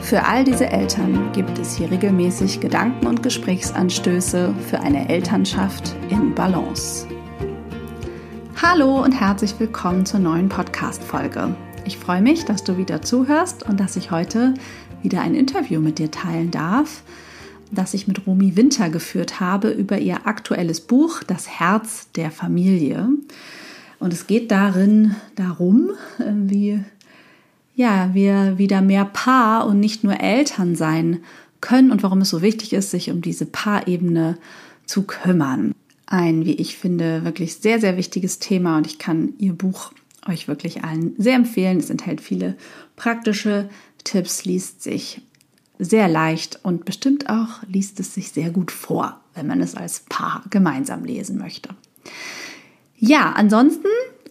Für all diese Eltern gibt es hier regelmäßig Gedanken und Gesprächsanstöße für eine Elternschaft in Balance. Hallo und herzlich willkommen zur neuen Podcast-Folge. Ich freue mich, dass du wieder zuhörst und dass ich heute wieder ein Interview mit dir teilen darf, das ich mit Romy Winter geführt habe über ihr aktuelles Buch Das Herz der Familie. Und es geht darin darum, wie ja, wir wieder mehr Paar und nicht nur Eltern sein können und warum es so wichtig ist, sich um diese Paarebene zu kümmern. Ein, wie ich finde, wirklich sehr, sehr wichtiges Thema und ich kann Ihr Buch euch wirklich allen sehr empfehlen. Es enthält viele praktische Tipps, liest sich sehr leicht und bestimmt auch liest es sich sehr gut vor, wenn man es als Paar gemeinsam lesen möchte. Ja, ansonsten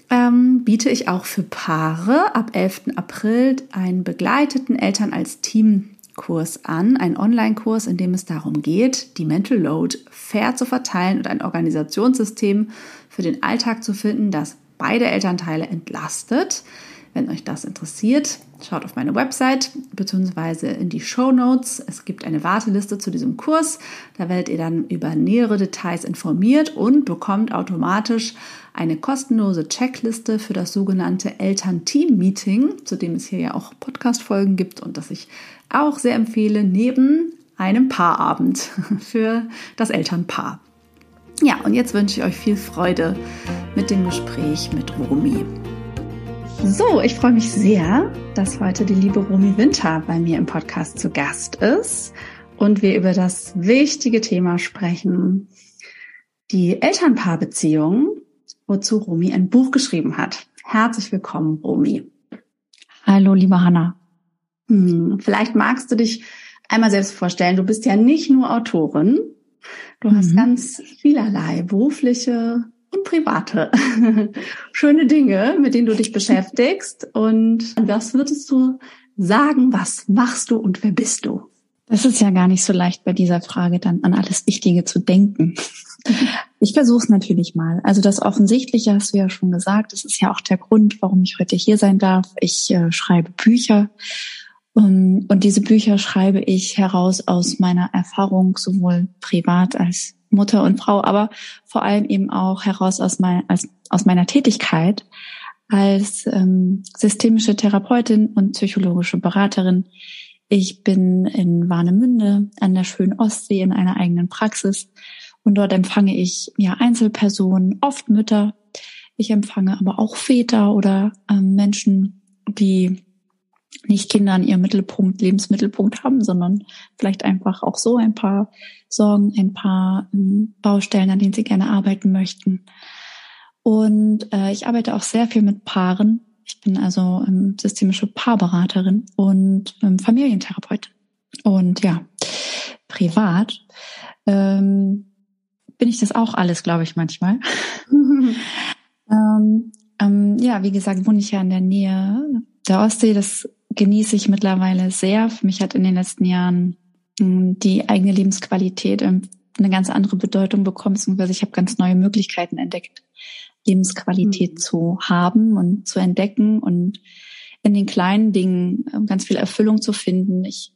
ähm, biete ich auch für Paare ab 11. April einen begleiteten Eltern als Team Kurs an, einen Online-Kurs, in dem es darum geht, die Mental Load fair zu verteilen und ein Organisationssystem für den Alltag zu finden, das beide Elternteile entlastet. Wenn euch das interessiert, schaut auf meine Website bzw. in die Show Notes. Es gibt eine Warteliste zu diesem Kurs. Da werdet ihr dann über nähere Details informiert und bekommt automatisch eine kostenlose Checkliste für das sogenannte Eltern-Team-Meeting, zu dem es hier ja auch Podcast-Folgen gibt und das ich auch sehr empfehle, neben einem Paarabend für das Elternpaar. Ja, und jetzt wünsche ich euch viel Freude mit dem Gespräch mit Romy. So, ich freue mich sehr, dass heute die liebe Romy Winter bei mir im Podcast zu Gast ist und wir über das wichtige Thema sprechen, die Elternpaarbeziehung, wozu Romy ein Buch geschrieben hat. Herzlich willkommen, Romy. Hallo, liebe Hanna. Hm, vielleicht magst du dich einmal selbst vorstellen. Du bist ja nicht nur Autorin, du hast mhm. ganz vielerlei berufliche und private schöne Dinge, mit denen du dich beschäftigst. Und was würdest du sagen, was machst du und wer bist du? Das ist ja gar nicht so leicht bei dieser Frage dann an alles Wichtige zu denken. Ich versuche es natürlich mal. Also das Offensichtliche hast du ja schon gesagt. Das ist ja auch der Grund, warum ich heute hier sein darf. Ich äh, schreibe Bücher um, und diese Bücher schreibe ich heraus aus meiner Erfahrung, sowohl privat als Mutter und Frau, aber vor allem eben auch heraus aus, mein, als, aus meiner Tätigkeit als ähm, systemische Therapeutin und psychologische Beraterin. Ich bin in Warnemünde an der schönen Ostsee in einer eigenen Praxis und dort empfange ich ja Einzelpersonen, oft Mütter. Ich empfange aber auch Väter oder ähm, Menschen, die nicht Kinder an ihrem Mittelpunkt, Lebensmittelpunkt haben, sondern vielleicht einfach auch so ein paar Sorgen, ein paar ähm, Baustellen, an denen sie gerne arbeiten möchten. Und äh, ich arbeite auch sehr viel mit Paaren. Ich bin also ähm, systemische Paarberaterin und ähm, Familientherapeutin. Und ja, privat ähm, bin ich das auch alles, glaube ich, manchmal. ähm, ähm, ja, wie gesagt, wohne ich ja in der Nähe der Ostsee. Das genieße ich mittlerweile sehr. Für mich hat in den letzten Jahren hm, die eigene Lebensqualität eine ganz andere Bedeutung bekommen, beziehungsweise ich habe ganz neue Möglichkeiten entdeckt, Lebensqualität mhm. zu haben und zu entdecken und in den kleinen Dingen ähm, ganz viel Erfüllung zu finden. Ich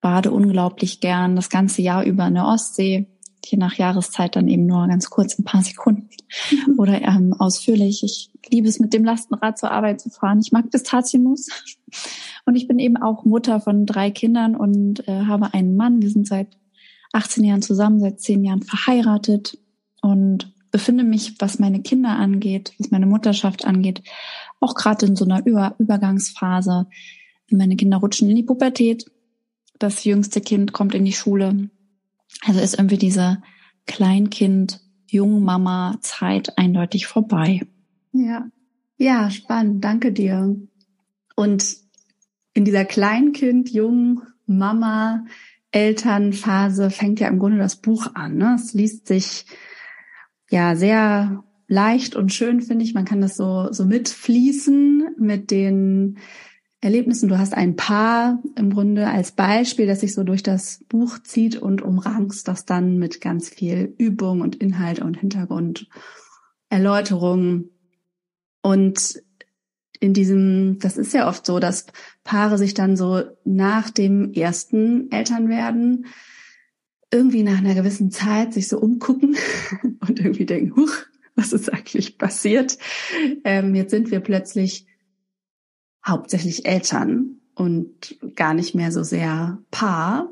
bade unglaublich gern das ganze Jahr über in der Ostsee je nach Jahreszeit dann eben nur ganz kurz ein paar Sekunden mhm. oder ähm, ausführlich. Ich liebe es, mit dem Lastenrad zur Arbeit zu fahren. Ich mag Pistazienmus. Und ich bin eben auch Mutter von drei Kindern und äh, habe einen Mann. Wir sind seit 18 Jahren zusammen, seit 10 Jahren verheiratet und befinde mich, was meine Kinder angeht, was meine Mutterschaft angeht, auch gerade in so einer Über Übergangsphase. Meine Kinder rutschen in die Pubertät. Das jüngste Kind kommt in die Schule. Also ist irgendwie diese Kleinkind, Jungmama Zeit eindeutig vorbei. Ja. Ja, spannend. Danke dir. Und in dieser Kleinkind, Jung, Mama Elternphase fängt ja im Grunde das Buch an. Ne? Es liest sich ja sehr leicht und schön, finde ich. Man kann das so, so mitfließen mit den Erlebnissen. Du hast ein Paar im Grunde als Beispiel, das sich so durch das Buch zieht und umrankst das dann mit ganz viel Übung und Inhalt und Hintergrund, Erläuterung. Und in diesem, das ist ja oft so, dass Paare sich dann so nach dem ersten Elternwerden irgendwie nach einer gewissen Zeit sich so umgucken und irgendwie denken, huch, was ist eigentlich passiert? Ähm, jetzt sind wir plötzlich hauptsächlich Eltern und gar nicht mehr so sehr Paar.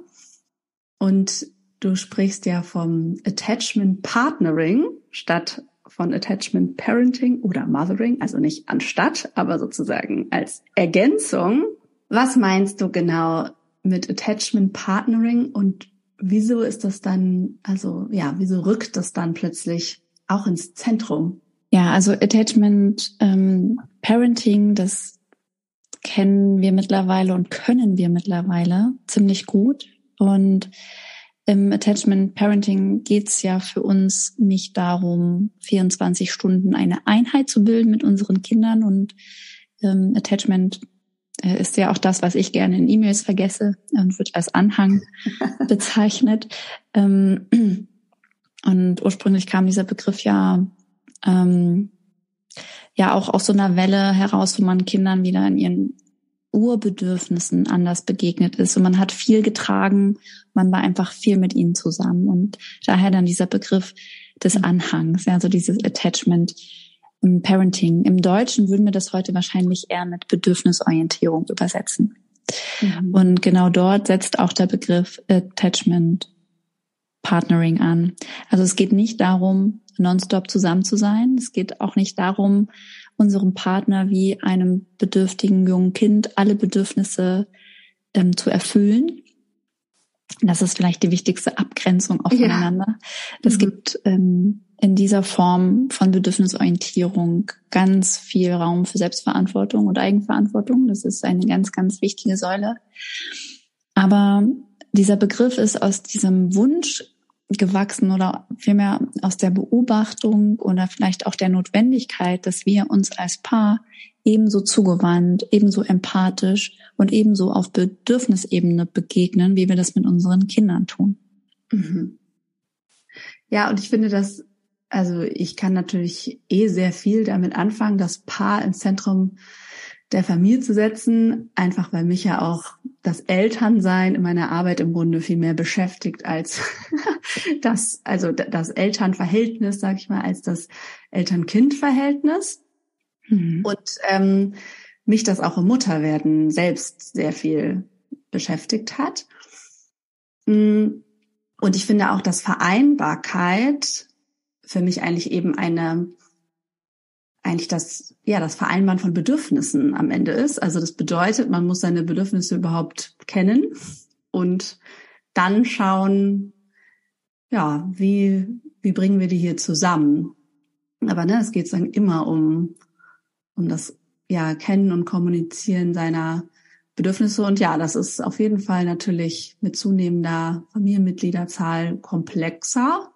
Und du sprichst ja vom Attachment Partnering statt von Attachment Parenting oder Mothering, also nicht anstatt, aber sozusagen als Ergänzung. Was meinst du genau mit Attachment Partnering und wieso ist das dann, also ja, wieso rückt das dann plötzlich auch ins Zentrum? Ja, also Attachment ähm, Parenting, das kennen wir mittlerweile und können wir mittlerweile ziemlich gut. Und im Attachment Parenting geht's ja für uns nicht darum, 24 Stunden eine Einheit zu bilden mit unseren Kindern. Und ähm, Attachment äh, ist ja auch das, was ich gerne in E-Mails vergesse und wird als Anhang bezeichnet. Ähm, und ursprünglich kam dieser Begriff ja ähm, ja auch aus so einer Welle heraus, wo man Kindern wieder in ihren Urbedürfnissen anders begegnet ist. Und man hat viel getragen, man war einfach viel mit ihnen zusammen. Und daher dann dieser Begriff des Anhangs, ja, so dieses Attachment im Parenting. Im Deutschen würden wir das heute wahrscheinlich eher mit Bedürfnisorientierung übersetzen. Mhm. Und genau dort setzt auch der Begriff Attachment Partnering an. Also es geht nicht darum, nonstop zusammen zu sein. Es geht auch nicht darum, unserem Partner wie einem bedürftigen jungen Kind alle Bedürfnisse ähm, zu erfüllen. Das ist vielleicht die wichtigste Abgrenzung auch voneinander. Ja. Es mhm. gibt ähm, in dieser Form von Bedürfnisorientierung ganz viel Raum für Selbstverantwortung und Eigenverantwortung. Das ist eine ganz, ganz wichtige Säule. Aber dieser Begriff ist aus diesem Wunsch gewachsen oder vielmehr aus der Beobachtung oder vielleicht auch der Notwendigkeit, dass wir uns als Paar ebenso zugewandt, ebenso empathisch und ebenso auf Bedürfnisebene begegnen, wie wir das mit unseren Kindern tun. Mhm. Ja, und ich finde das, also ich kann natürlich eh sehr viel damit anfangen, das Paar ins Zentrum der Familie zu setzen, einfach weil mich ja auch das Elternsein in meiner Arbeit im Grunde viel mehr beschäftigt als das, also das Elternverhältnis, sag ich mal, als das Eltern-Kind-Verhältnis. Mhm. Und ähm, mich das auch im Mutterwerden selbst sehr viel beschäftigt hat. Mm, und ich finde auch, dass Vereinbarkeit für mich eigentlich eben eine eigentlich das, ja, das Vereinbaren von Bedürfnissen am Ende ist. Also das bedeutet, man muss seine Bedürfnisse überhaupt kennen und dann schauen, ja, wie, wie bringen wir die hier zusammen? Aber ne, es geht dann immer um, um das, ja, Kennen und Kommunizieren seiner Bedürfnisse. Und ja, das ist auf jeden Fall natürlich mit zunehmender Familienmitgliederzahl komplexer.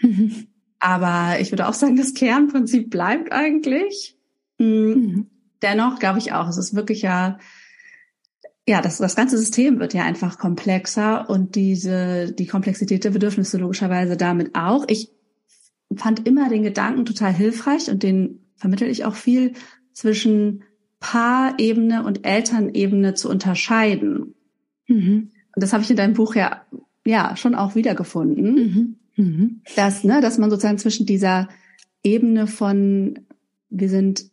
Aber ich würde auch sagen, das Kernprinzip bleibt eigentlich. Mhm. mhm. Dennoch glaube ich auch, es ist wirklich ja, ja, das, das ganze System wird ja einfach komplexer und diese, die Komplexität der Bedürfnisse logischerweise damit auch. Ich fand immer den Gedanken total hilfreich und den vermittel ich auch viel zwischen Paarebene und Elternebene zu unterscheiden. Mhm. Und das habe ich in deinem Buch ja, ja schon auch wiedergefunden. Mhm. Mhm. Das, ne, dass man sozusagen zwischen dieser Ebene von, wir sind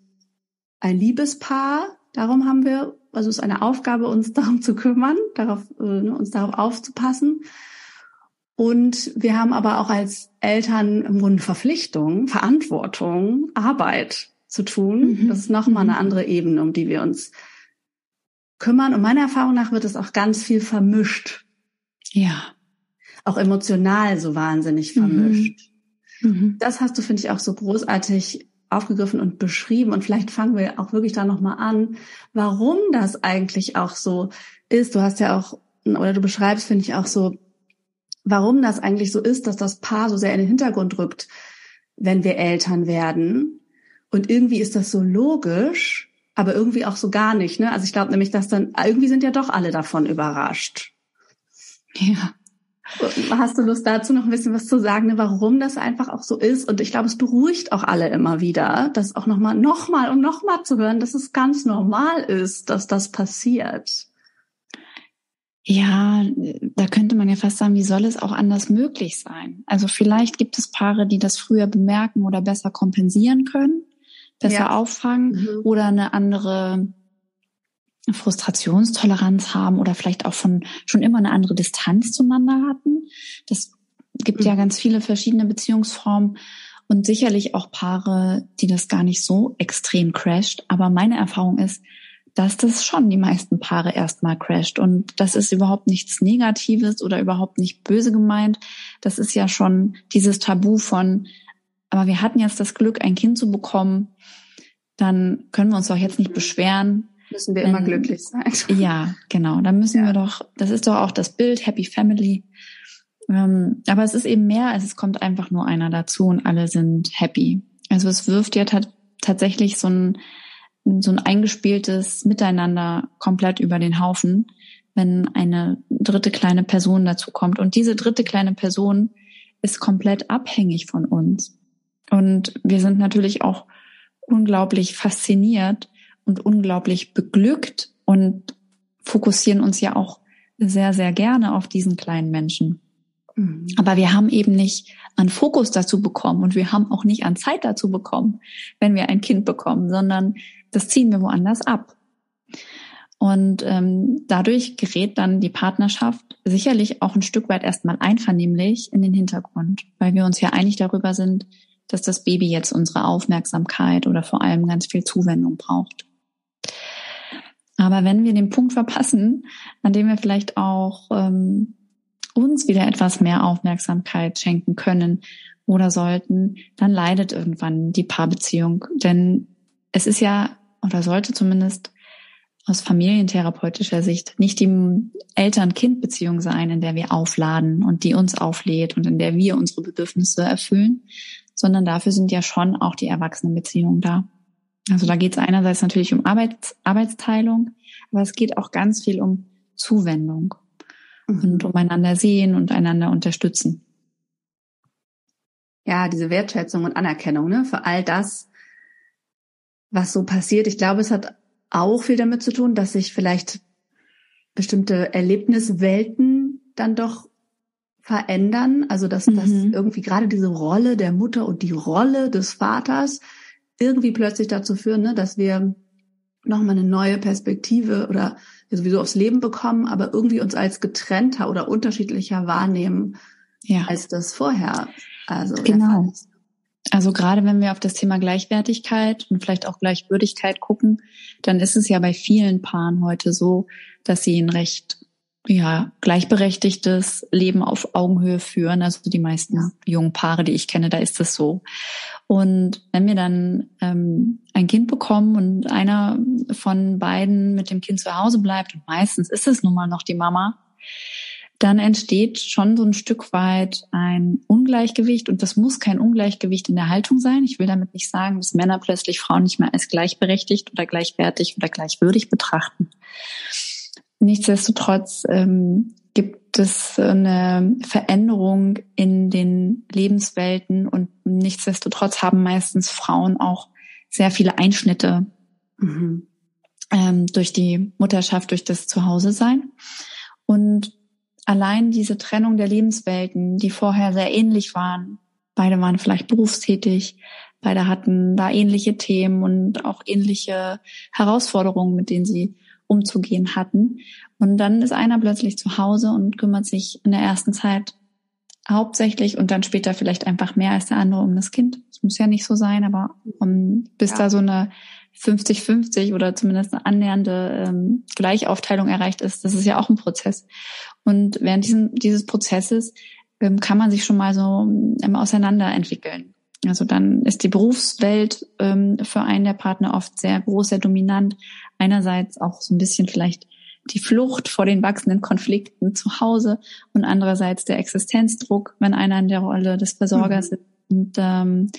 ein Liebespaar, darum haben wir, also es ist eine Aufgabe, uns darum zu kümmern, darauf, äh, ne, uns darauf aufzupassen. Und wir haben aber auch als Eltern im Grunde Verpflichtung, Verantwortung, Arbeit zu tun. Mhm. Das ist nochmal eine mhm. andere Ebene, um die wir uns kümmern. Und meiner Erfahrung nach wird es auch ganz viel vermischt. Ja auch emotional so wahnsinnig mhm. vermischt. Mhm. Das hast du, finde ich, auch so großartig aufgegriffen und beschrieben. Und vielleicht fangen wir auch wirklich da nochmal an, warum das eigentlich auch so ist. Du hast ja auch oder du beschreibst, finde ich auch so, warum das eigentlich so ist, dass das Paar so sehr in den Hintergrund rückt, wenn wir Eltern werden. Und irgendwie ist das so logisch, aber irgendwie auch so gar nicht. Ne? Also ich glaube nämlich, dass dann irgendwie sind ja doch alle davon überrascht. Ja. Hast du Lust dazu noch ein bisschen was zu sagen, ne, warum das einfach auch so ist? Und ich glaube, es beruhigt auch alle immer wieder, das auch nochmal, nochmal und nochmal zu hören, dass es ganz normal ist, dass das passiert. Ja, da könnte man ja fast sagen, wie soll es auch anders möglich sein? Also vielleicht gibt es Paare, die das früher bemerken oder besser kompensieren können, besser ja. auffangen mhm. oder eine andere Frustrationstoleranz haben oder vielleicht auch von schon immer eine andere Distanz zueinander hatten. Das gibt mhm. ja ganz viele verschiedene Beziehungsformen und sicherlich auch Paare, die das gar nicht so extrem crasht. Aber meine Erfahrung ist, dass das schon die meisten Paare erstmal crasht. Und das ist überhaupt nichts Negatives oder überhaupt nicht böse gemeint. Das ist ja schon dieses Tabu von, aber wir hatten jetzt das Glück, ein Kind zu bekommen, dann können wir uns doch jetzt nicht beschweren. Müssen wir wenn, immer glücklich sein. Ja, genau. Dann müssen ja. wir doch, das ist doch auch das Bild, Happy Family. Ähm, aber es ist eben mehr, als es kommt einfach nur einer dazu und alle sind happy. Also es wirft ja tatsächlich so ein so ein eingespieltes Miteinander komplett über den Haufen, wenn eine dritte kleine Person dazu kommt. Und diese dritte kleine Person ist komplett abhängig von uns. Und wir sind natürlich auch unglaublich fasziniert und unglaublich beglückt und fokussieren uns ja auch sehr, sehr gerne auf diesen kleinen Menschen. Mhm. Aber wir haben eben nicht an Fokus dazu bekommen und wir haben auch nicht an Zeit dazu bekommen, wenn wir ein Kind bekommen, sondern das ziehen wir woanders ab. Und ähm, dadurch gerät dann die Partnerschaft sicherlich auch ein Stück weit erstmal einvernehmlich in den Hintergrund, weil wir uns ja einig darüber sind, dass das Baby jetzt unsere Aufmerksamkeit oder vor allem ganz viel Zuwendung braucht. Aber wenn wir den Punkt verpassen, an dem wir vielleicht auch ähm, uns wieder etwas mehr Aufmerksamkeit schenken können oder sollten, dann leidet irgendwann die Paarbeziehung. Denn es ist ja oder sollte zumindest aus familientherapeutischer Sicht nicht die Eltern-Kind-Beziehung sein, in der wir aufladen und die uns auflädt und in der wir unsere Bedürfnisse erfüllen, sondern dafür sind ja schon auch die Erwachsenenbeziehungen da. Also da geht es einerseits natürlich um Arbeits Arbeitsteilung, aber es geht auch ganz viel um Zuwendung mhm. und um einander sehen und einander unterstützen. Ja, diese Wertschätzung und Anerkennung ne, für all das, was so passiert. Ich glaube, es hat auch viel damit zu tun, dass sich vielleicht bestimmte Erlebniswelten dann doch verändern. Also dass, mhm. dass irgendwie gerade diese Rolle der Mutter und die Rolle des Vaters irgendwie plötzlich dazu führen, ne, dass wir nochmal eine neue Perspektive oder sowieso aufs Leben bekommen, aber irgendwie uns als getrennter oder unterschiedlicher wahrnehmen, ja. als das vorher. Also genau. Also gerade wenn wir auf das Thema Gleichwertigkeit und vielleicht auch Gleichwürdigkeit gucken, dann ist es ja bei vielen Paaren heute so, dass sie ein recht ja, gleichberechtigtes Leben auf Augenhöhe führen. Also die meisten jungen Paare, die ich kenne, da ist das so. Und wenn wir dann ähm, ein Kind bekommen und einer von beiden mit dem Kind zu Hause bleibt, und meistens ist es nun mal noch die Mama, dann entsteht schon so ein Stück weit ein Ungleichgewicht und das muss kein Ungleichgewicht in der Haltung sein. Ich will damit nicht sagen, dass Männer plötzlich Frauen nicht mehr als gleichberechtigt oder gleichwertig oder gleichwürdig betrachten. Nichtsdestotrotz ähm, gibt es eine Veränderung in den Lebenswelten und nichtsdestotrotz haben meistens Frauen auch sehr viele Einschnitte mhm. ähm, durch die Mutterschaft, durch das Zuhause sein. Und allein diese Trennung der Lebenswelten, die vorher sehr ähnlich waren, beide waren vielleicht berufstätig, beide hatten da ähnliche Themen und auch ähnliche Herausforderungen, mit denen sie umzugehen hatten. Und dann ist einer plötzlich zu Hause und kümmert sich in der ersten Zeit hauptsächlich und dann später vielleicht einfach mehr als der andere um das Kind. Das muss ja nicht so sein, aber um, bis ja. da so eine 50-50 oder zumindest eine annähernde ähm, Gleichaufteilung erreicht ist, das ist ja auch ein Prozess. Und während diesem, dieses Prozesses ähm, kann man sich schon mal so ähm, auseinanderentwickeln. Also dann ist die Berufswelt ähm, für einen der Partner oft sehr groß, sehr dominant. Einerseits auch so ein bisschen vielleicht die Flucht vor den wachsenden Konflikten zu Hause und andererseits der Existenzdruck, wenn einer in der Rolle des Versorgers mhm. ist. Und ähm,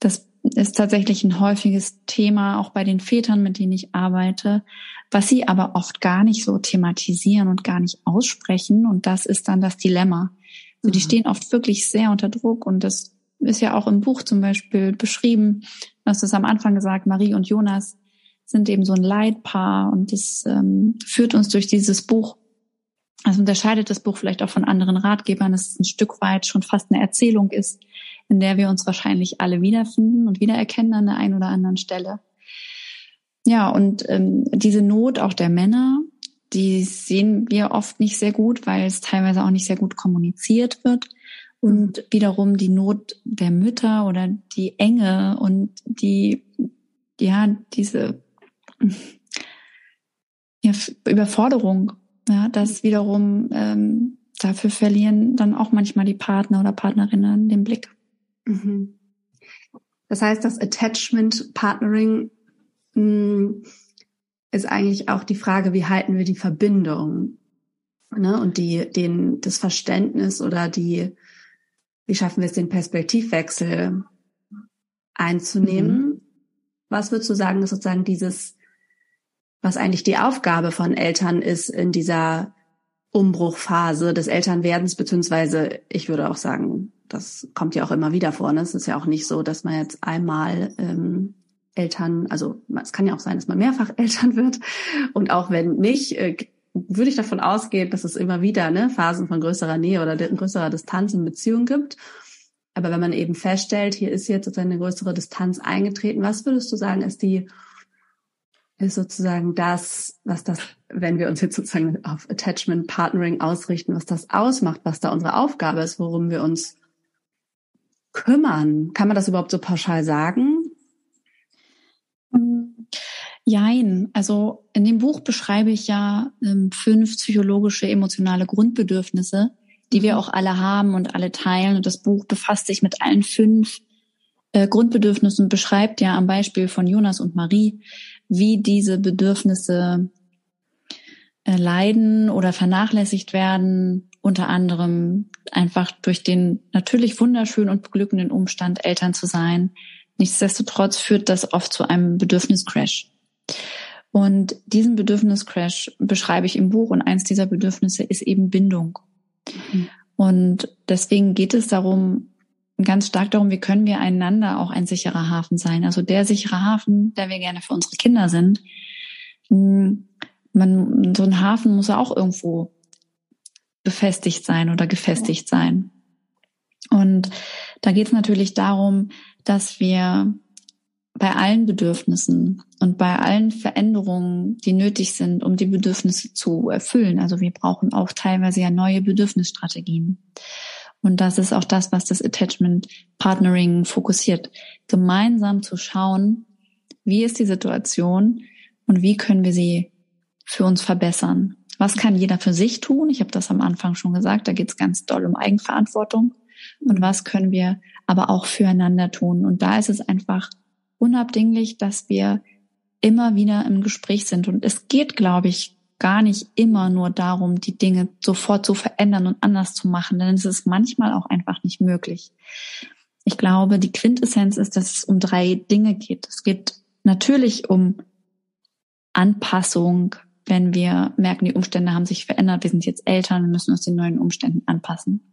das ist tatsächlich ein häufiges Thema, auch bei den Vätern, mit denen ich arbeite, was sie aber oft gar nicht so thematisieren und gar nicht aussprechen. Und das ist dann das Dilemma. Also die mhm. stehen oft wirklich sehr unter Druck und das ist ja auch im Buch zum Beispiel beschrieben. Du hast es am Anfang gesagt, Marie und Jonas sind eben so ein Leitpaar und das ähm, führt uns durch dieses Buch. Also unterscheidet das Buch vielleicht auch von anderen Ratgebern, dass es ein Stück weit schon fast eine Erzählung ist, in der wir uns wahrscheinlich alle wiederfinden und wiedererkennen an der einen oder anderen Stelle. Ja, und ähm, diese Not auch der Männer, die sehen wir oft nicht sehr gut, weil es teilweise auch nicht sehr gut kommuniziert wird. Und wiederum die Not der Mütter oder die Enge und die, ja, diese ja, Überforderung, ja, das wiederum ähm, dafür verlieren dann auch manchmal die Partner oder Partnerinnen den Blick. Mhm. Das heißt, das Attachment Partnering mh, hm, ist eigentlich auch die Frage, wie halten wir die Verbindung ne? und die, den, das Verständnis oder die, wie schaffen wir es, den Perspektivwechsel einzunehmen. Mhm. Was würdest du sagen, ist sozusagen dieses, was eigentlich die Aufgabe von Eltern ist in dieser Umbruchphase des Elternwerdens, beziehungsweise ich würde auch sagen, das kommt ja auch immer wieder vor. Ne? Es ist ja auch nicht so, dass man jetzt einmal ähm, Eltern, also es kann ja auch sein, dass man mehrfach Eltern wird. Und auch wenn nicht, äh, würde ich davon ausgehen, dass es immer wieder ne, Phasen von größerer Nähe oder größerer Distanz in Beziehungen gibt. Aber wenn man eben feststellt, hier ist jetzt sozusagen eine größere Distanz eingetreten, was würdest du sagen, ist die ist sozusagen das, was das, wenn wir uns jetzt sozusagen auf Attachment Partnering ausrichten, was das ausmacht, was da unsere Aufgabe ist, worum wir uns kümmern. Kann man das überhaupt so pauschal sagen? Jein. Also in dem Buch beschreibe ich ja ähm, fünf psychologische, emotionale Grundbedürfnisse, die wir mhm. auch alle haben und alle teilen. Und das Buch befasst sich mit allen fünf äh, Grundbedürfnissen und beschreibt ja am Beispiel von Jonas und Marie, wie diese Bedürfnisse äh, leiden oder vernachlässigt werden, unter anderem einfach durch den natürlich wunderschönen und beglückenden Umstand, Eltern zu sein. Nichtsdestotrotz führt das oft zu einem Bedürfniscrash. Und diesen Bedürfniscrash beschreibe ich im Buch und eins dieser Bedürfnisse ist eben Bindung. Mhm. Und deswegen geht es darum, ganz stark darum, wie können wir einander auch ein sicherer Hafen sein. Also der sichere Hafen, der wir gerne für unsere Kinder sind. Hm, man, so ein Hafen muss ja auch irgendwo befestigt sein oder gefestigt sein. Und da geht es natürlich darum, dass wir bei allen Bedürfnissen und bei allen Veränderungen, die nötig sind, um die Bedürfnisse zu erfüllen. Also wir brauchen auch teilweise ja neue Bedürfnisstrategien. Und das ist auch das, was das Attachment Partnering fokussiert. Gemeinsam zu schauen, wie ist die Situation und wie können wir sie für uns verbessern. Was kann jeder für sich tun? Ich habe das am Anfang schon gesagt, da geht es ganz doll um Eigenverantwortung. Und was können wir aber auch füreinander tun? Und da ist es einfach unabdinglich, dass wir immer wieder im Gespräch sind. Und es geht, glaube ich, gar nicht immer nur darum, die Dinge sofort zu verändern und anders zu machen, denn es ist manchmal auch einfach nicht möglich. Ich glaube, die Quintessenz ist, dass es um drei Dinge geht. Es geht natürlich um Anpassung, wenn wir merken, die Umstände haben sich verändert, wir sind jetzt Eltern, wir müssen uns den neuen Umständen anpassen.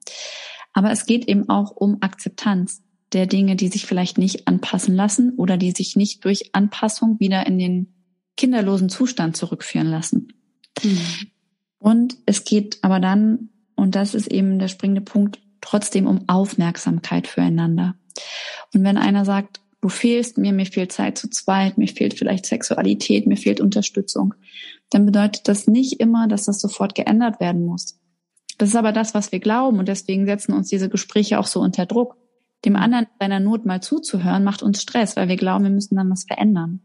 Aber es geht eben auch um Akzeptanz der Dinge, die sich vielleicht nicht anpassen lassen oder die sich nicht durch Anpassung wieder in den kinderlosen Zustand zurückführen lassen. Mhm. Und es geht aber dann, und das ist eben der springende Punkt, trotzdem um Aufmerksamkeit füreinander. Und wenn einer sagt, du fehlst mir, mir fehlt Zeit zu zweit, mir fehlt vielleicht Sexualität, mir fehlt Unterstützung, dann bedeutet das nicht immer, dass das sofort geändert werden muss. Das ist aber das, was wir glauben und deswegen setzen uns diese Gespräche auch so unter Druck. Dem anderen seiner Not mal zuzuhören, macht uns Stress, weil wir glauben, wir müssen dann was verändern.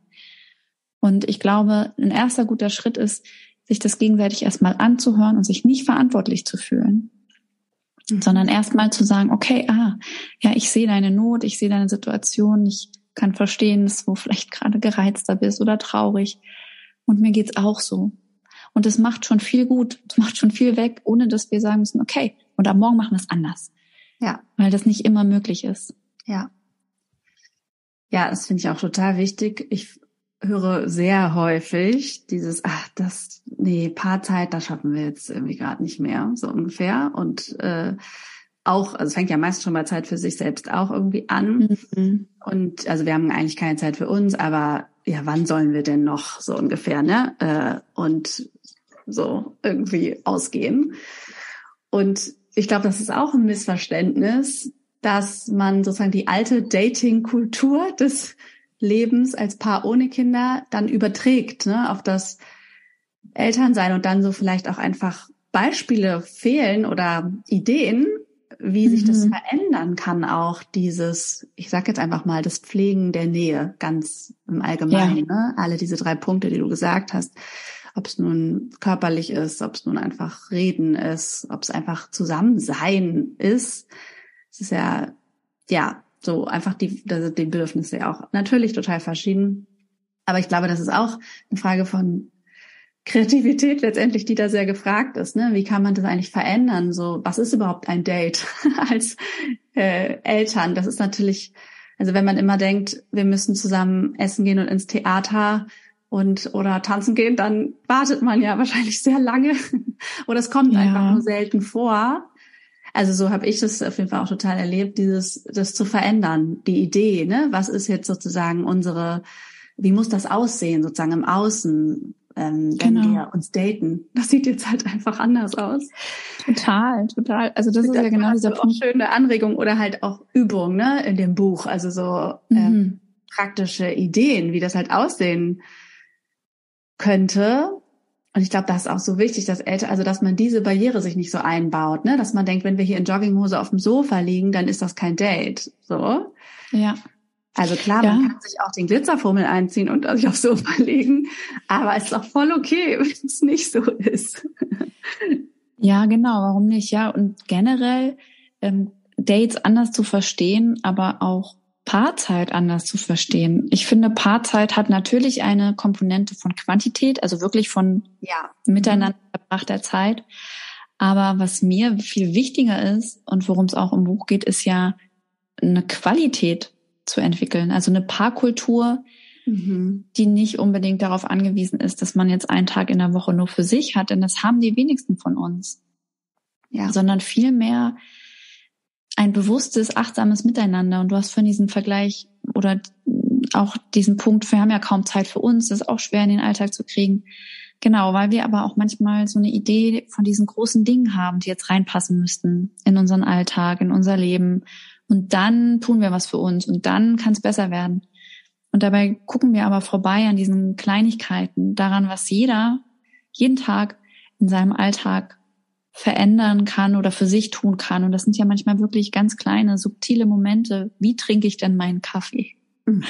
Und ich glaube, ein erster guter Schritt ist, sich das gegenseitig erstmal anzuhören und sich nicht verantwortlich zu fühlen, mhm. sondern erstmal zu sagen, okay, ah, ja, ich sehe deine Not, ich sehe deine Situation, ich kann verstehen, dass du vielleicht gerade gereizter bist oder traurig. Und mir geht's auch so. Und es macht schon viel gut, es macht schon viel weg, ohne dass wir sagen müssen, okay, und am Morgen machen wir es anders. Ja. Weil das nicht immer möglich ist. Ja. Ja, das finde ich auch total wichtig. Ich höre sehr häufig dieses, ach, das, nee, Paarzeit, das schaffen wir jetzt irgendwie gerade nicht mehr, so ungefähr. Und äh, auch, also es fängt ja meist schon mal Zeit für sich selbst auch irgendwie an. Mhm. Und also wir haben eigentlich keine Zeit für uns, aber ja, wann sollen wir denn noch so ungefähr, ne? Äh, und so irgendwie ausgehen. Und ich glaube, das ist auch ein Missverständnis, dass man sozusagen die alte Dating-Kultur des Lebens als Paar ohne Kinder dann überträgt ne, auf das Elternsein und dann so vielleicht auch einfach Beispiele fehlen oder Ideen, wie sich das mhm. verändern kann, auch dieses, ich sage jetzt einfach mal, das Pflegen der Nähe ganz im Allgemeinen. Ja. Ne? Alle diese drei Punkte, die du gesagt hast, ob es nun körperlich ist, ob es nun einfach Reden ist, ob es einfach Zusammensein ist. Es ist ja, ja, so einfach die, die Bedürfnisse ja auch natürlich total verschieden. Aber ich glaube, das ist auch eine Frage von Kreativität letztendlich, die da sehr gefragt ist. Ne? Wie kann man das eigentlich verändern? So, was ist überhaupt ein Date als äh, Eltern? Das ist natürlich, also wenn man immer denkt, wir müssen zusammen essen gehen und ins Theater und oder tanzen gehen, dann wartet man ja wahrscheinlich sehr lange oder es kommt ja. einfach nur selten vor. Also so habe ich das auf jeden Fall auch total erlebt, dieses das zu verändern, die Idee, ne? Was ist jetzt sozusagen unsere, wie muss das aussehen sozusagen im Außen? ähm, wenn genau. wir uns daten. Das sieht jetzt halt einfach anders aus. Total, total. Also das ist ja genau dieser Punkt. Schöne Anregung oder halt auch Übung, ne, in dem Buch. Also so ähm, mhm. ähm, praktische Ideen, wie das halt aussehen könnte. Und ich glaube, das ist auch so wichtig, dass Eltern, also dass man diese Barriere sich nicht so einbaut, ne, dass man denkt, wenn wir hier in Jogginghose auf dem Sofa liegen, dann ist das kein Date. So. Ja. Also klar, ja. man kann sich auch den Glitzerfummel einziehen und sich aufs Sofa legen, aber es ist auch voll okay, wenn es nicht so ist. Ja, genau, warum nicht? Ja, und generell ähm, Dates anders zu verstehen, aber auch Paarzeit anders zu verstehen. Ich finde, Paarzeit hat natürlich eine Komponente von Quantität, also wirklich von ja. miteinander verbrachter Zeit. Aber was mir viel wichtiger ist und worum es auch im Buch geht, ist ja eine Qualität zu entwickeln. Also eine Paarkultur, mhm. die nicht unbedingt darauf angewiesen ist, dass man jetzt einen Tag in der Woche nur für sich hat, denn das haben die wenigsten von uns. Ja. Sondern vielmehr ein bewusstes, achtsames Miteinander. Und du hast von diesem Vergleich oder auch diesen Punkt, wir haben ja kaum Zeit für uns, das ist auch schwer in den Alltag zu kriegen. Genau, weil wir aber auch manchmal so eine Idee von diesen großen Dingen haben, die jetzt reinpassen müssten in unseren Alltag, in unser Leben. Und dann tun wir was für uns und dann kann es besser werden. Und dabei gucken wir aber vorbei an diesen Kleinigkeiten, daran, was jeder jeden Tag in seinem Alltag verändern kann oder für sich tun kann. Und das sind ja manchmal wirklich ganz kleine, subtile Momente. Wie trinke ich denn meinen Kaffee? Mhm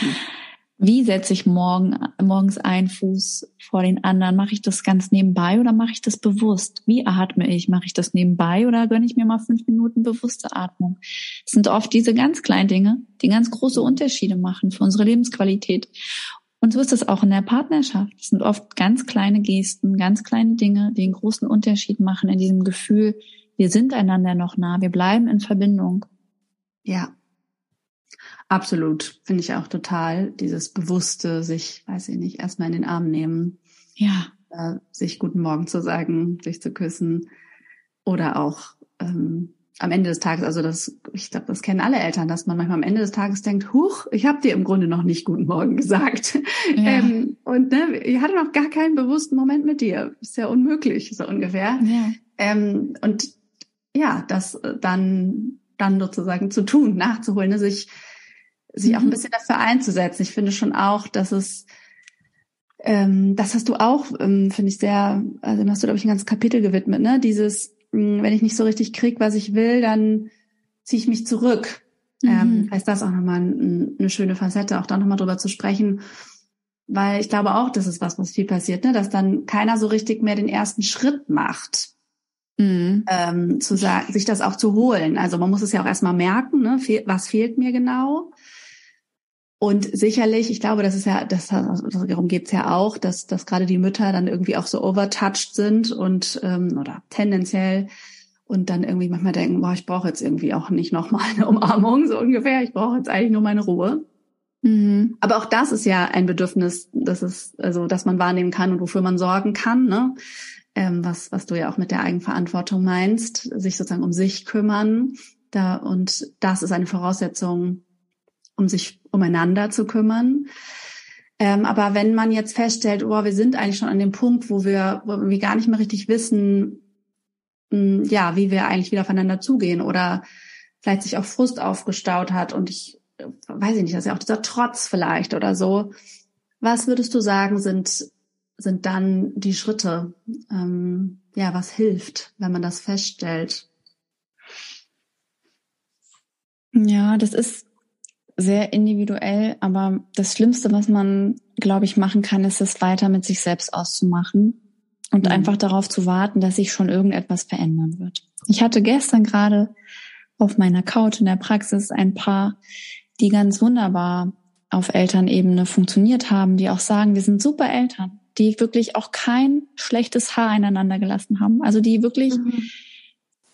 wie setze ich morgen, morgens einen Fuß vor den anderen? Mache ich das ganz nebenbei oder mache ich das bewusst? Wie atme ich? Mache ich das nebenbei oder gönne ich mir mal fünf Minuten bewusste Atmung? Es sind oft diese ganz kleinen Dinge, die ganz große Unterschiede machen für unsere Lebensqualität. Und so ist es auch in der Partnerschaft. Es sind oft ganz kleine Gesten, ganz kleine Dinge, die einen großen Unterschied machen in diesem Gefühl, wir sind einander noch nah, wir bleiben in Verbindung. Ja, Absolut, finde ich auch total. Dieses bewusste, sich, weiß ich nicht, erstmal in den Arm nehmen. Ja. Äh, sich guten Morgen zu sagen, sich zu küssen. Oder auch ähm, am Ende des Tages, also das, ich glaube, das kennen alle Eltern, dass man manchmal am Ende des Tages denkt, huch, ich habe dir im Grunde noch nicht guten Morgen gesagt. Ja. Ähm, und ne, ich hatte noch gar keinen bewussten Moment mit dir. Ist ja unmöglich, so ungefähr. Ja. Ähm, und ja, das dann dann sozusagen zu tun, nachzuholen, ne, sich sich auch ein mhm. bisschen dafür einzusetzen. Ich finde schon auch, dass es, ähm, das hast du auch, ähm, finde ich sehr, also hast du, glaube ich, ein ganzes Kapitel gewidmet, ne? Dieses, wenn ich nicht so richtig krieg, was ich will, dann ziehe ich mich zurück. Mhm. Ähm, heißt das auch nochmal ein, eine schöne Facette, auch da nochmal drüber zu sprechen. Weil ich glaube auch, das ist was, was viel passiert, ne? dass dann keiner so richtig mehr den ersten Schritt macht. Mhm. Ähm, zu sagen, sich das auch zu holen. Also man muss es ja auch erstmal merken, ne? was fehlt mir genau Und sicherlich, ich glaube, das ist ja, das, darum geht's ja auch, dass, dass gerade die Mütter dann irgendwie auch so overtouched sind und ähm, oder tendenziell und dann irgendwie manchmal denken, boah, ich brauche jetzt irgendwie auch nicht nochmal eine Umarmung, so ungefähr. Ich brauche jetzt eigentlich nur meine Ruhe. Mhm. Aber auch das ist ja ein Bedürfnis, das ist, also, dass man wahrnehmen kann und wofür man sorgen kann, ne? Ähm, was, was du ja auch mit der Eigenverantwortung meinst, sich sozusagen um sich kümmern. Da, und das ist eine Voraussetzung, um sich umeinander zu kümmern. Ähm, aber wenn man jetzt feststellt, oh, wir sind eigentlich schon an dem Punkt, wo wir, wo wir gar nicht mehr richtig wissen, mh, hm, ja, wie wir eigentlich wieder aufeinander zugehen oder vielleicht sich auch Frust aufgestaut hat und ich weiß ich nicht, das ist ja auch dieser Trotz vielleicht oder so. Was würdest du sagen, sind, sind dann die Schritte? Ähm, ja, was hilft, wenn man das feststellt? Ja, das ist sehr individuell, aber das Schlimmste, was man, glaube ich, machen kann, ist es weiter mit sich selbst auszumachen und mhm. einfach darauf zu warten, dass sich schon irgendetwas verändern wird. Ich hatte gestern gerade auf meiner Couch in der Praxis ein Paar, die ganz wunderbar auf Elternebene funktioniert haben, die auch sagen, wir sind super Eltern, die wirklich auch kein schlechtes Haar ineinander gelassen haben. Also die wirklich mhm.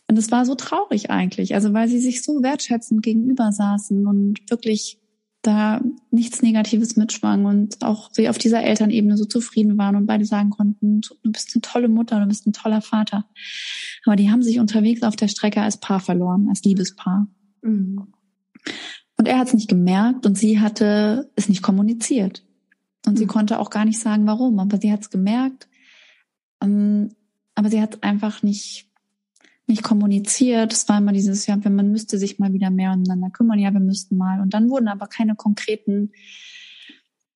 Und es war so traurig eigentlich, also weil sie sich so wertschätzend gegenüber saßen und wirklich da nichts Negatives mitschwang und auch sie auf dieser Elternebene so zufrieden waren und beide sagen konnten, du bist eine tolle Mutter, du bist ein toller Vater. Aber die haben sich unterwegs auf der Strecke als Paar verloren, als Liebespaar. Mhm. Und er hat es nicht gemerkt und sie hatte es nicht kommuniziert. Und mhm. sie konnte auch gar nicht sagen, warum, aber sie hat es gemerkt. Ähm, aber sie hat einfach nicht nicht kommuniziert. Es war immer dieses, ja, man müsste sich mal wieder mehr umeinander kümmern, ja, wir müssten mal. Und dann wurden aber keine konkreten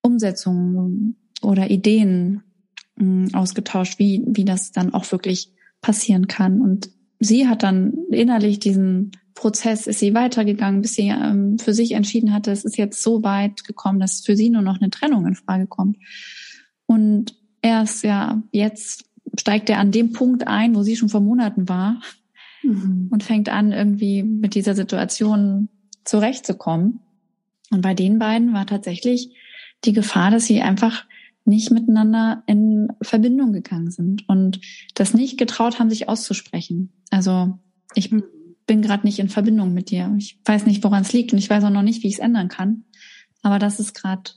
Umsetzungen oder Ideen hm, ausgetauscht, wie, wie das dann auch wirklich passieren kann. Und sie hat dann innerlich diesen Prozess, ist sie weitergegangen, bis sie ähm, für sich entschieden hatte, es ist jetzt so weit gekommen, dass für sie nur noch eine Trennung in Frage kommt. Und erst ja, jetzt steigt er an dem Punkt ein, wo sie schon vor Monaten war, mhm. und fängt an, irgendwie mit dieser Situation zurechtzukommen. Und bei den beiden war tatsächlich die Gefahr, dass sie einfach nicht miteinander in Verbindung gegangen sind und das nicht getraut haben, sich auszusprechen. Also ich mhm. bin gerade nicht in Verbindung mit dir. Ich weiß nicht, woran es liegt und ich weiß auch noch nicht, wie ich es ändern kann. Aber das ist gerade,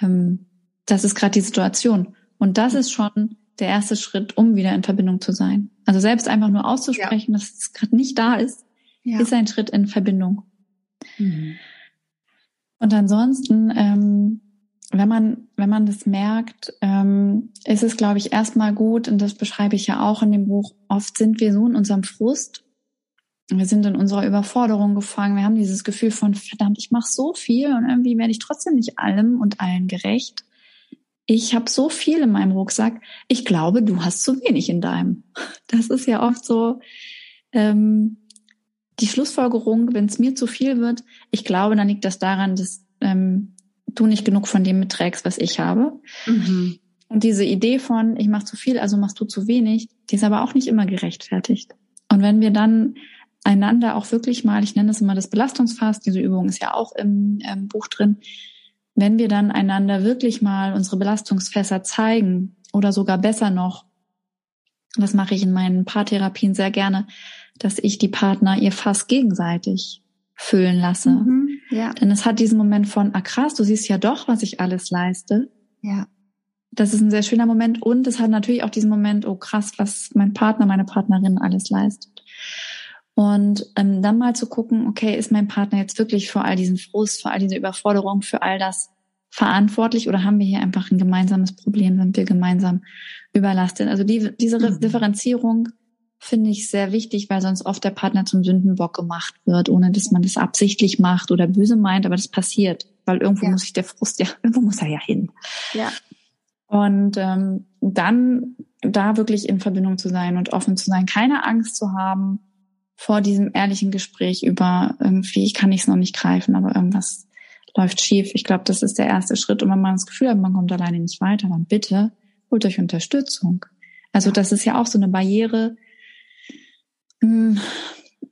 ähm, das ist gerade die Situation. Und das ist schon der erste Schritt, um wieder in Verbindung zu sein. Also selbst einfach nur auszusprechen, ja. dass es gerade nicht da ist, ja. ist ein Schritt in Verbindung. Mhm. Und ansonsten, ähm, wenn man wenn man das merkt, ähm, ist es, glaube ich, erstmal gut und das beschreibe ich ja auch in dem Buch. Oft sind wir so in unserem Frust, wir sind in unserer Überforderung gefangen. Wir haben dieses Gefühl von verdammt, ich mache so viel und irgendwie werde ich trotzdem nicht allem und allen gerecht ich habe so viel in meinem Rucksack, ich glaube, du hast zu wenig in deinem. Das ist ja oft so ähm, die Schlussfolgerung, wenn es mir zu viel wird, ich glaube, dann liegt das daran, dass ähm, du nicht genug von dem mitträgst, was ich habe. Mhm. Und diese Idee von, ich mache zu viel, also machst du zu wenig, die ist aber auch nicht immer gerechtfertigt. Und wenn wir dann einander auch wirklich mal, ich nenne das immer das Belastungsfass, diese Übung ist ja auch im, im Buch drin, wenn wir dann einander wirklich mal unsere Belastungsfässer zeigen oder sogar besser noch, das mache ich in meinen Paartherapien sehr gerne, dass ich die Partner ihr Fass gegenseitig füllen lasse. Mhm, ja. Denn es hat diesen Moment von, ah krass, du siehst ja doch, was ich alles leiste. Ja. Das ist ein sehr schöner Moment und es hat natürlich auch diesen Moment, oh krass, was mein Partner, meine Partnerin alles leistet. Und ähm, dann mal zu gucken, okay, ist mein Partner jetzt wirklich für all diesen Frust, für all diese Überforderung, für all das verantwortlich oder haben wir hier einfach ein gemeinsames Problem, sind wir gemeinsam überlastet? Also die, diese mhm. Differenzierung finde ich sehr wichtig, weil sonst oft der Partner zum Sündenbock gemacht wird, ohne dass man das absichtlich macht oder böse meint, aber das passiert, weil irgendwo ja. muss sich der Frust ja, irgendwo muss er ja hin. Ja. Und ähm, dann da wirklich in Verbindung zu sein und offen zu sein, keine Angst zu haben, vor diesem ehrlichen Gespräch über irgendwie, ich kann nichts noch nicht greifen, aber irgendwas läuft schief. Ich glaube, das ist der erste Schritt. Und wenn man das Gefühl hat, man kommt alleine nicht weiter, dann bitte holt euch Unterstützung. Also das ist ja auch so eine Barriere mh, hm,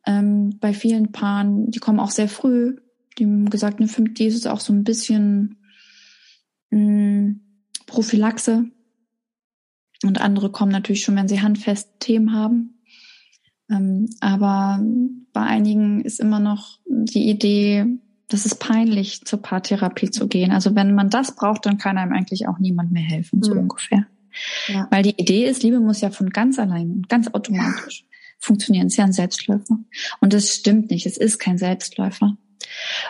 ähm, bei vielen Paaren. Die kommen auch sehr früh. Die haben gesagt, eine 5D ist auch so ein bisschen mh, hm, Prophylaxe. Und andere kommen natürlich schon, wenn sie handfest Themen haben. Ähm, aber bei einigen ist immer noch die Idee, das ist peinlich, zur Paartherapie zu gehen. Also wenn man das braucht, dann kann einem eigentlich auch niemand mehr helfen, so mhm. ungefähr. Ja. Weil die Idee ist, Liebe muss ja von ganz allein, ganz automatisch funktionieren. Es ist ja ein Selbstläufer. Und das stimmt nicht. Es ist kein Selbstläufer.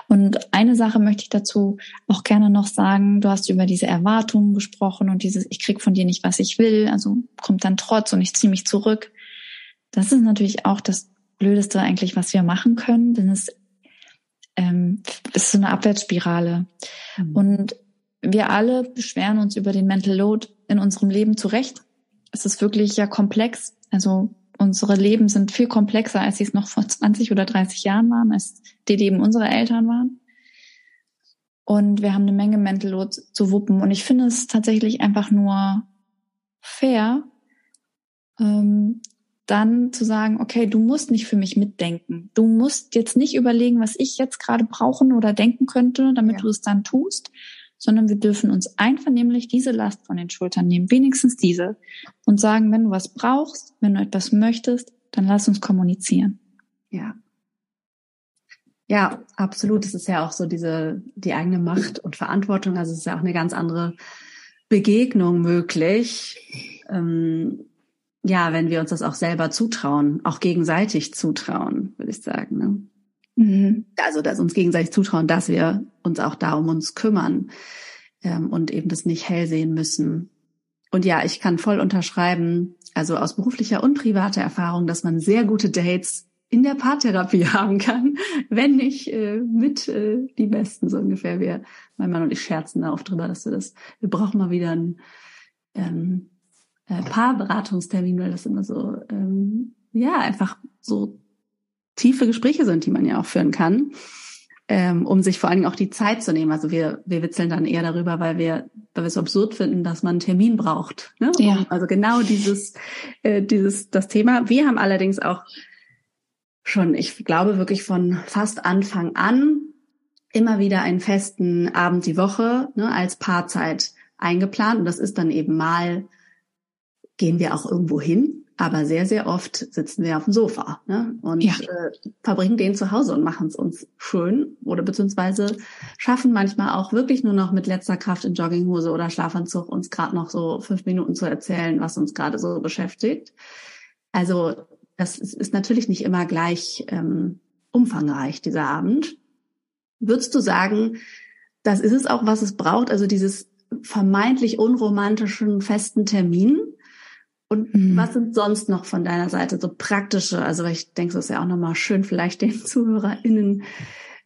Und eine Sache möchte ich dazu auch gerne noch sagen. Du hast über diese Erwartungen gesprochen und dieses, ich krieg von dir nicht, was ich will, also kommt dann Trotz und ich ziehe mich zurück. Das ist natürlich auch das Blödeste eigentlich, was wir machen können, denn es ähm, ist so eine Abwärtsspirale. Mhm. Und wir alle beschweren uns über den Mental Load in unserem Leben zurecht. Es ist wirklich ja komplex. Also unsere Leben sind viel komplexer, als sie es noch vor 20 oder 30 Jahren waren, als die Leben unserer Eltern waren. Und wir haben eine Menge Mental Load zu wuppen. Und ich finde es tatsächlich einfach nur fair, ähm, dann zu sagen, okay, du musst nicht für mich mitdenken. Du musst jetzt nicht überlegen, was ich jetzt gerade brauchen oder denken könnte, damit ja. du es dann tust, sondern wir dürfen uns einvernehmlich diese Last von den Schultern nehmen, wenigstens diese, und sagen, wenn du was brauchst, wenn du etwas möchtest, dann lass uns kommunizieren. Ja. Ja, absolut. Es ist ja auch so diese, die eigene Macht und Verantwortung. Also es ist ja auch eine ganz andere Begegnung möglich. Ähm, ja, wenn wir uns das auch selber zutrauen, auch gegenseitig zutrauen, würde ich sagen. Ne? Mhm. Also, dass uns gegenseitig zutrauen, dass wir uns auch da um uns kümmern ähm, und eben das nicht hell sehen müssen. Und ja, ich kann voll unterschreiben, also aus beruflicher und privater Erfahrung, dass man sehr gute Dates in der Paartherapie haben kann, wenn nicht äh, mit äh, die Besten, so ungefähr. Wir, mein Mann und ich scherzen da oft drüber, dass wir das, wir brauchen mal wieder ein ähm, äh, Paarberatungstermin, weil das immer so, ähm, ja, einfach so tiefe Gespräche sind, die man ja auch führen kann, ähm, um sich vor allen Dingen auch die Zeit zu nehmen. Also wir, wir witzeln dann eher darüber, weil wir, weil wir es absurd finden, dass man einen Termin braucht. Ne? Ja. Um, also genau dieses, äh, dieses, das Thema. Wir haben allerdings auch schon, ich glaube wirklich von fast Anfang an immer wieder einen festen Abend die Woche ne, als Paarzeit eingeplant. Und das ist dann eben mal gehen wir auch irgendwo hin, aber sehr, sehr oft sitzen wir auf dem Sofa ne? und ja. äh, verbringen den zu Hause und machen es uns schön oder beziehungsweise schaffen manchmal auch wirklich nur noch mit letzter Kraft in Jogginghose oder Schlafanzug uns gerade noch so fünf Minuten zu erzählen, was uns gerade so beschäftigt. Also das ist, ist natürlich nicht immer gleich ähm, umfangreich, dieser Abend. Würdest du sagen, das ist es auch, was es braucht, also dieses vermeintlich unromantischen festen Termin? Und mhm. was sind sonst noch von deiner Seite so praktische, also weil ich denke, es ist ja auch nochmal schön, vielleicht den ZuhörerInnen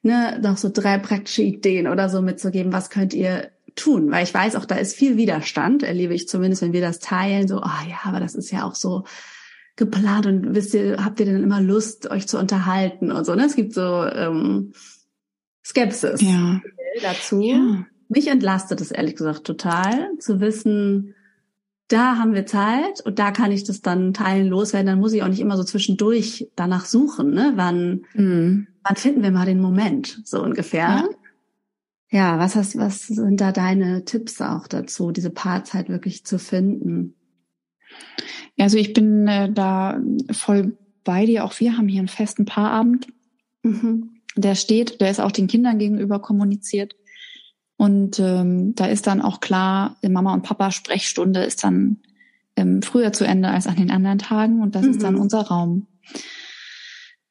ne, noch so drei praktische Ideen oder so mitzugeben, was könnt ihr tun? Weil ich weiß auch, da ist viel Widerstand, erlebe ich zumindest, wenn wir das teilen, so, ah oh ja, aber das ist ja auch so geplant und wisst ihr, habt ihr denn immer Lust, euch zu unterhalten und so, ne? Es gibt so ähm, Skepsis ja. dazu. Ja. Mich entlastet es ehrlich gesagt total, zu wissen, da haben wir Zeit und da kann ich das dann teilen loswerden. Dann muss ich auch nicht immer so zwischendurch danach suchen, ne? Wann, mhm. wann finden wir mal den Moment, so ungefähr. Ja. ja, was hast, was sind da deine Tipps auch dazu, diese Paarzeit wirklich zu finden? Ja, also ich bin äh, da voll bei dir. Auch wir haben hier einen festen Paarabend. Mhm. Der steht, der ist auch den Kindern gegenüber kommuniziert. Und ähm, da ist dann auch klar, Mama und Papa Sprechstunde ist dann ähm, früher zu Ende als an den anderen Tagen und das mhm. ist dann mhm. unser Raum.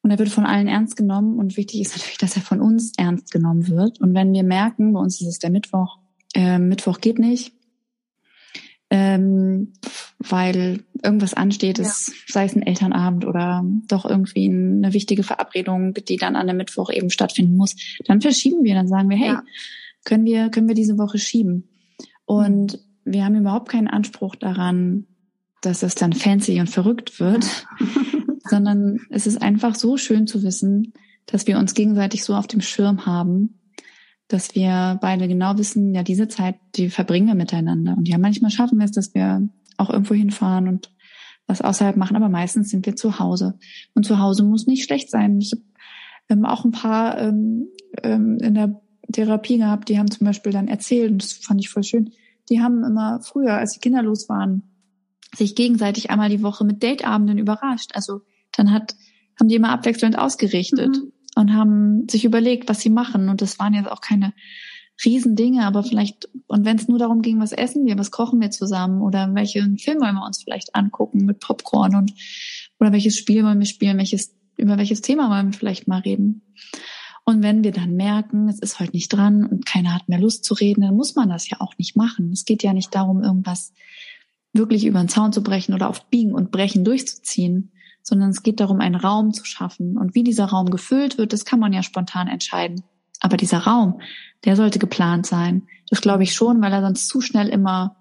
Und er wird von allen ernst genommen und wichtig ist natürlich, dass er von uns ernst genommen wird. Und wenn wir merken, bei uns ist es der Mittwoch, äh, Mittwoch geht nicht, ähm, weil irgendwas ansteht, ja. ist, sei es ein Elternabend oder doch irgendwie eine wichtige Verabredung, die dann an dem Mittwoch eben stattfinden muss, dann verschieben wir, dann sagen wir, hey, ja können wir, können wir diese Woche schieben. Und mhm. wir haben überhaupt keinen Anspruch daran, dass es dann fancy und verrückt wird, sondern es ist einfach so schön zu wissen, dass wir uns gegenseitig so auf dem Schirm haben, dass wir beide genau wissen, ja, diese Zeit, die verbringen wir miteinander. Und ja, manchmal schaffen wir es, dass wir auch irgendwo hinfahren und was außerhalb machen, aber meistens sind wir zu Hause. Und zu Hause muss nicht schlecht sein. Ich Wir haben auch ein paar ähm, ähm, in der Therapie gehabt, die haben zum Beispiel dann erzählt, und das fand ich voll schön, die haben immer früher, als sie kinderlos waren, sich gegenseitig einmal die Woche mit Dateabenden überrascht. Also dann hat, haben die immer abwechselnd ausgerichtet mhm. und haben sich überlegt, was sie machen. Und das waren jetzt auch keine Riesendinge, aber vielleicht, und wenn es nur darum ging, was essen wir, was kochen wir zusammen oder welchen Film wollen wir uns vielleicht angucken mit Popcorn und oder welches Spiel wollen wir spielen, welches, über welches Thema wollen wir vielleicht mal reden. Und wenn wir dann merken, es ist heute nicht dran und keiner hat mehr Lust zu reden, dann muss man das ja auch nicht machen. Es geht ja nicht darum, irgendwas wirklich über den Zaun zu brechen oder auf Biegen und Brechen durchzuziehen, sondern es geht darum, einen Raum zu schaffen. Und wie dieser Raum gefüllt wird, das kann man ja spontan entscheiden. Aber dieser Raum, der sollte geplant sein. Das glaube ich schon, weil er sonst zu schnell immer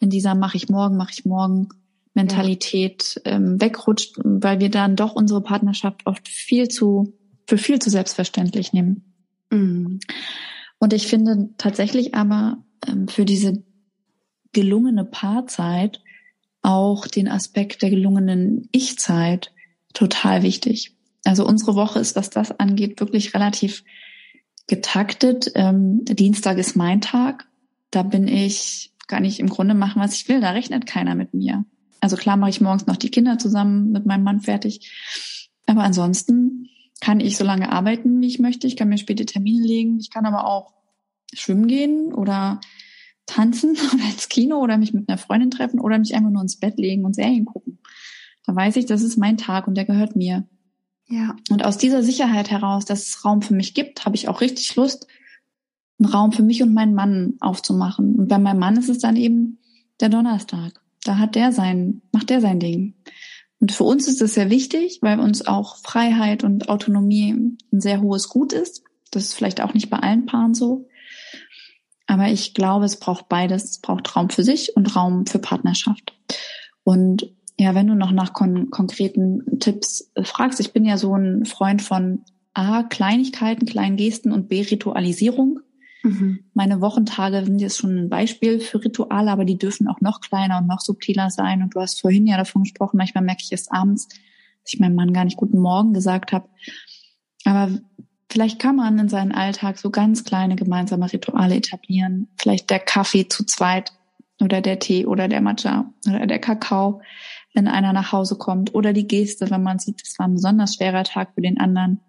in dieser mache ich morgen, mache ich morgen Mentalität ähm, wegrutscht, weil wir dann doch unsere Partnerschaft oft viel zu für viel zu selbstverständlich nehmen. Mhm. Und ich finde tatsächlich aber ähm, für diese gelungene Paarzeit auch den Aspekt der gelungenen Ich-Zeit total wichtig. Also unsere Woche ist, was das angeht, wirklich relativ getaktet. Ähm, Dienstag ist mein Tag. Da bin ich, kann ich im Grunde machen, was ich will. Da rechnet keiner mit mir. Also klar mache ich morgens noch die Kinder zusammen mit meinem Mann fertig. Aber ansonsten kann ich so lange arbeiten, wie ich möchte. Ich kann mir späte Termine legen. Ich kann aber auch schwimmen gehen oder tanzen oder ins Kino oder mich mit einer Freundin treffen oder mich einfach nur ins Bett legen und Serien gucken. Da weiß ich, das ist mein Tag und der gehört mir. Ja. Und aus dieser Sicherheit heraus, dass es Raum für mich gibt, habe ich auch richtig Lust, einen Raum für mich und meinen Mann aufzumachen. Und bei meinem Mann ist es dann eben der Donnerstag. Da hat der sein, macht der sein Ding. Und für uns ist das sehr wichtig, weil uns auch Freiheit und Autonomie ein sehr hohes Gut ist. Das ist vielleicht auch nicht bei allen Paaren so. Aber ich glaube, es braucht beides. Es braucht Raum für sich und Raum für Partnerschaft. Und ja, wenn du noch nach kon konkreten Tipps fragst, ich bin ja so ein Freund von A, Kleinigkeiten, kleinen Gesten und B, Ritualisierung. Mhm. Meine Wochentage sind jetzt schon ein Beispiel für Rituale, aber die dürfen auch noch kleiner und noch subtiler sein. Und du hast vorhin ja davon gesprochen, manchmal merke ich erst abends, dass ich meinem Mann gar nicht guten Morgen gesagt habe. Aber vielleicht kann man in seinen Alltag so ganz kleine gemeinsame Rituale etablieren. Vielleicht der Kaffee zu zweit oder der Tee oder der Matcha oder der Kakao wenn einer nach Hause kommt oder die Geste, wenn man sieht, es war ein besonders schwerer Tag für den anderen,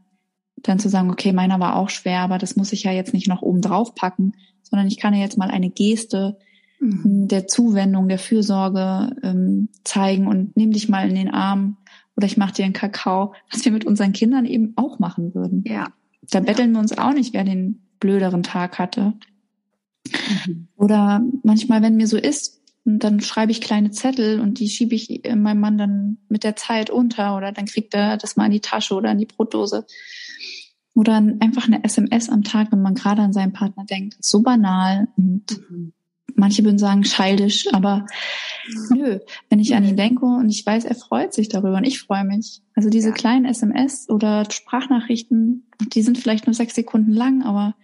dann zu sagen, okay, meiner war auch schwer, aber das muss ich ja jetzt nicht noch oben drauf packen, sondern ich kann ja jetzt mal eine Geste mhm. der Zuwendung, der Fürsorge ähm, zeigen und nimm dich mal in den Arm oder ich mache dir einen Kakao, was wir mit unseren Kindern eben auch machen würden. Ja. Da betteln ja. wir uns auch nicht, wer den blöderen Tag hatte. Mhm. Oder manchmal, wenn mir so ist, und dann schreibe ich kleine Zettel und die schiebe ich meinem Mann dann mit der Zeit unter oder dann kriegt er das mal in die Tasche oder in die Brotdose. Oder einfach eine SMS am Tag, wenn man gerade an seinen Partner denkt. So banal und mhm. manche würden sagen childish, aber nö, wenn ich an ihn denke und ich weiß, er freut sich darüber und ich freue mich. Also diese ja. kleinen SMS oder Sprachnachrichten, die sind vielleicht nur sechs Sekunden lang, aber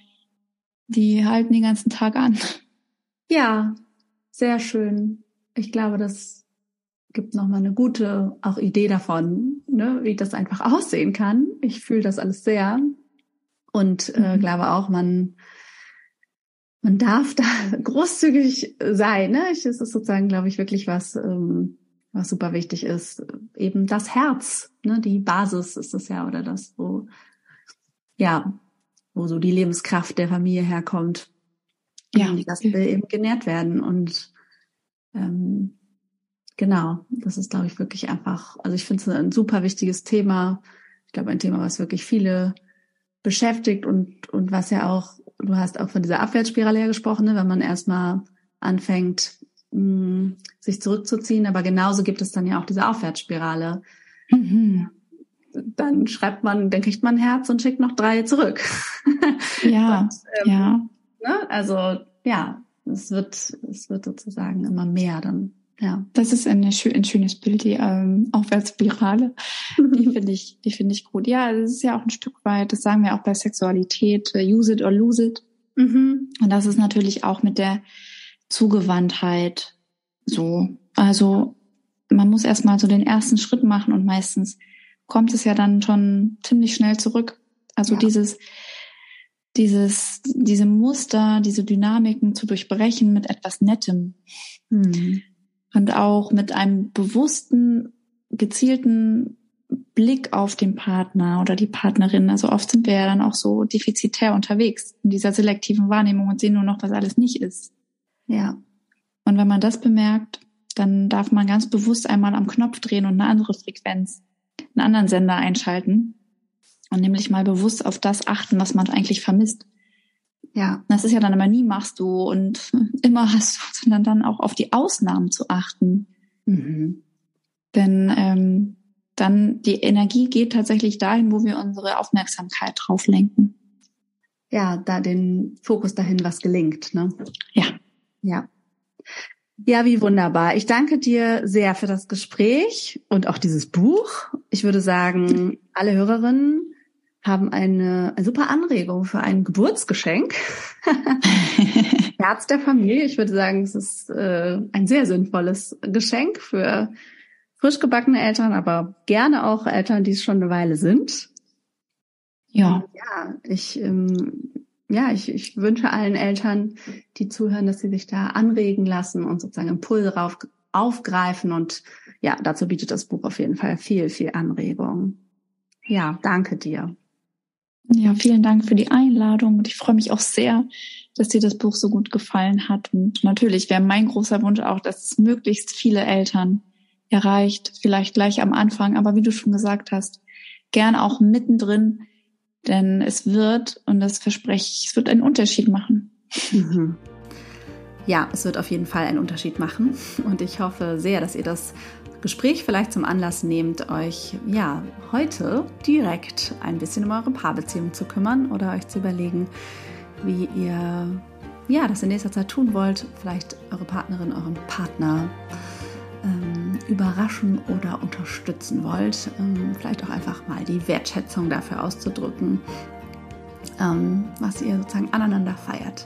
die halten den ganzen Tag an. Ja, sehr schön. Ich glaube, das gibt nochmal eine gute auch Idee davon, ne, wie das einfach aussehen kann. Ich fühle das alles sehr und äh, mhm. glaube auch, man man darf da großzügig sein. Ne? Ich, es ist sozusagen, glaube ich, wirklich was, ähm, was super wichtig ist. Eben das Herz, ne? die Basis ist es ja, oder das, wo, ja, wo so die Lebenskraft der Familie herkommt ja. das will eben genährt werden. Und ähm, genau, das ist, glaube ich, wirklich einfach, also ich finde es ein super wichtiges Thema. Ich glaube, ein Thema, was wirklich viele beschäftigt und, und was ja auch, du hast auch von dieser Abwärtsspirale her gesprochen, ne, wenn man erstmal anfängt, mh, mm, sich zurückzuziehen, aber genauso gibt es dann ja auch diese Aufwärtsspirale. Mhm. Dann schreibt man, dann kriegt man ein Herz und schickt noch drei zurück. Ja, und, ähm, ja ne? Also ja, es wird, es wird sozusagen immer mehr dann. Ja. Das ist eine, ein schönes Bild, die ähm, Aufwärtsspirale. Die finde ich, die finde ich gut. Ja, das ist ja auch ein Stück weit, das sagen wir auch bei Sexualität, äh, use it or lose it. Mhm. Und das ist natürlich auch mit der Zugewandtheit so. Also man muss erstmal so den ersten Schritt machen und meistens kommt es ja dann schon ziemlich schnell zurück Also Ja. dieses, dieses, diese Muster, diese Dynamiken zu durchbrechen mit etwas Nettem Mhm. und auch mit einem bewussten, gezielten Blick auf den Partner oder die Partnerin. Also oft sind wir ja dann auch so defizitär unterwegs in dieser selektiven Wahrnehmung und sehen nur noch, was alles nicht ist. Ja. Und wenn man das bemerkt, dann darf man ganz bewusst einmal am Knopf drehen und eine andere Frequenz, einen anderen Sender einschalten und nämlich mal bewusst auf das achten, was man eigentlich vermisst. Ja. Das ist ja dann immer nie machst du und immer hast du, sondern dann auch auf die Ausnahmen zu achten. Mhm. Denn ähm, dann die Energie geht tatsächlich dahin, wo wir unsere Aufmerksamkeit drauf lenken. Ja, da den Fokus dahin, was gelingt, ne? Ja. Ja. Ja, wie wunderbar. Ich danke dir sehr für das Gespräch und auch dieses Buch. Ich würde sagen, alle Hörerinnen haben eine, super Anregung für ein Geburtsgeschenk. Herz der Familie. Ich würde sagen, es ist äh, ein sehr sinnvolles Geschenk für frisch gebackene Eltern, aber gerne auch Eltern, die es schon eine Weile sind. ja. Ja, ich, ähm, ja, ich, ich wünsche allen Eltern, die zuhören, dass sie sich da anregen lassen und sozusagen Impulse rauf, aufgreifen. Und ja, dazu bietet das Buch auf jeden Fall viel, viel Anregung. Ja, danke dir. Ja, vielen Dank für die Einladung und ich freue mich auch sehr, dass dir das Buch so gut gefallen hat. Und natürlich wäre mein großer Wunsch auch, dass es möglichst viele Eltern erreicht, vielleicht gleich am Anfang, aber wie du schon gesagt hast, gern auch mittendrin, denn es wird, und das verspreche ich, es wird einen Unterschied machen. Mhm. Ja, es wird auf jeden Fall einen Unterschied machen. Und ich hoffe sehr, dass ihr das Gespräch vielleicht zum Anlass nehmt, euch ja heute direkt ein bisschen um eure Paarbeziehung zu kümmern oder euch zu überlegen, wie ihr ja das in nächster Zeit tun wollt. Vielleicht eure Partnerin, euren Partner ähm, überraschen oder unterstützen wollt. Ähm, vielleicht auch einfach mal die Wertschätzung dafür auszudrücken, ähm, was ihr sozusagen aneinander feiert.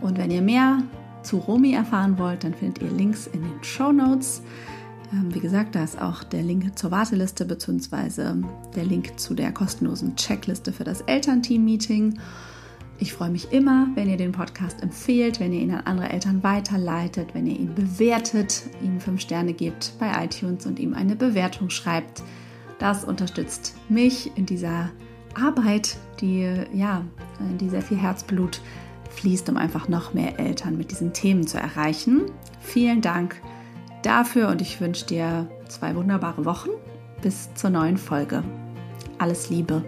Und wenn ihr mehr zu Romy erfahren wollt, dann findet ihr Links in den Show Notes. Ähm, wie gesagt, da ist auch der Link zur Warteliste bzw. der Link zu der kostenlosen Checkliste für das Elternteam-Meeting. Ich freue mich immer, wenn ihr den Podcast empfehlt, wenn ihr ihn an andere Eltern weiterleitet, wenn ihr ihn bewertet, ihm fünf Sterne gebt bei iTunes und ihm eine Bewertung schreibt. Das unterstützt mich in dieser Arbeit, die ja, in die sehr viel Herzblut fließt, um einfach noch mehr Eltern mit diesen Themen zu erreichen. Vielen Dank dafür und ich wünsche dir zwei wunderbare Wochen. Bis zur neuen Folge. Alles Liebe.